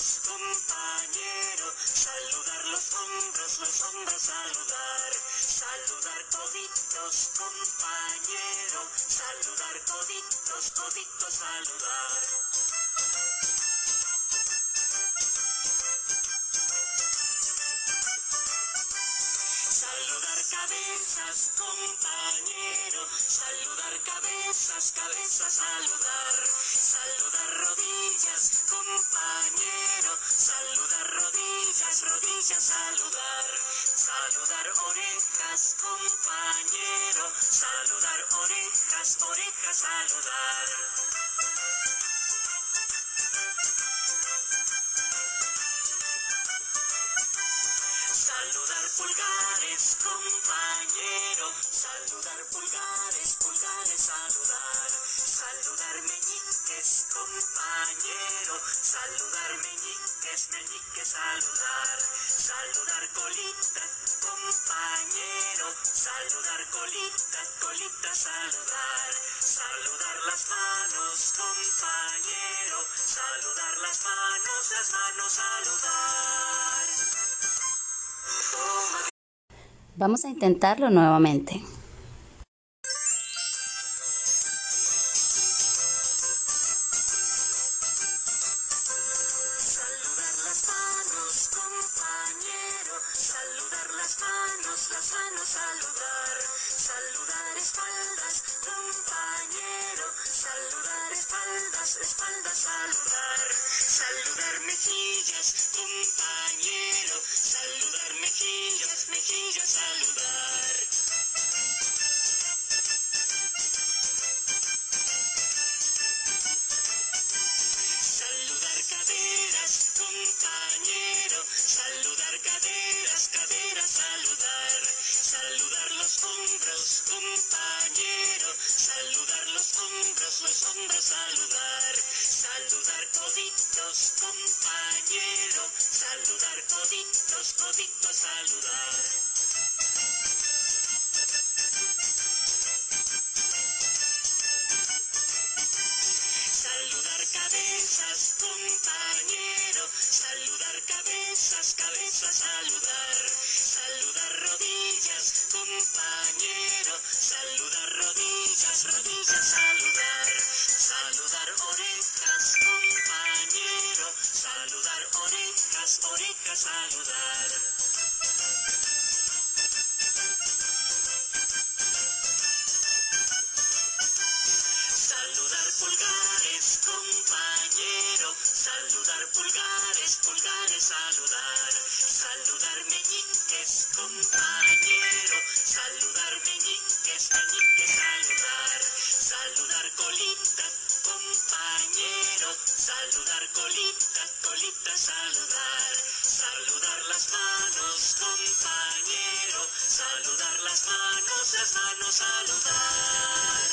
compañero, saludar los hombros, los hombros, saludar, saludar coditos, compañero, saludar coditos, coditos. Saludar cabezas, compañero, saludar cabezas, cabezas, saludar, saludar rodillas, compañero, saludar rodillas, rodillas, saludar, saludar orejas, compañero, saludar orejas, orejas, saludar. Saludar pulgares, compañero. Saludar pulgares, pulgares, saludar. Saludar meñiques, compañero. Saludar meñiques, meñiques, saludar. Saludar colita, compañero. Saludar colita, colita, saludar. Saludar las manos, compañero. Saludar las manos, las manos, saludar. Vamos a intentarlo nuevamente. Saludar. Saludar espaldas, compañero. Saludar espaldas, espaldas, saludar. Saludar mejillas, compañero. Saludar mejillas, mejillas, saludar. Saludar caderas, compañero. Saludar caderas, caderas, saludar. Saludar los hombros, compañero. Los hombros, los hombros, saludar. Saludar coditos, compañero. Saludar coditos, coditos, saludar. Saludar cabezas, compañero. Saludar cabezas, cabezas, saludar. Saludar rodillas, compañero. Saludar orejas, saludar. Saludar pulgares, compañero. Saludar pulgares, pulgares, saludar. Saludar meñiques, compañero. Saludar meñiques, meñiques, saludar. Saludar colita, colita, saludar. Saludar las manos, compañero. Saludar las manos, las manos, saludar.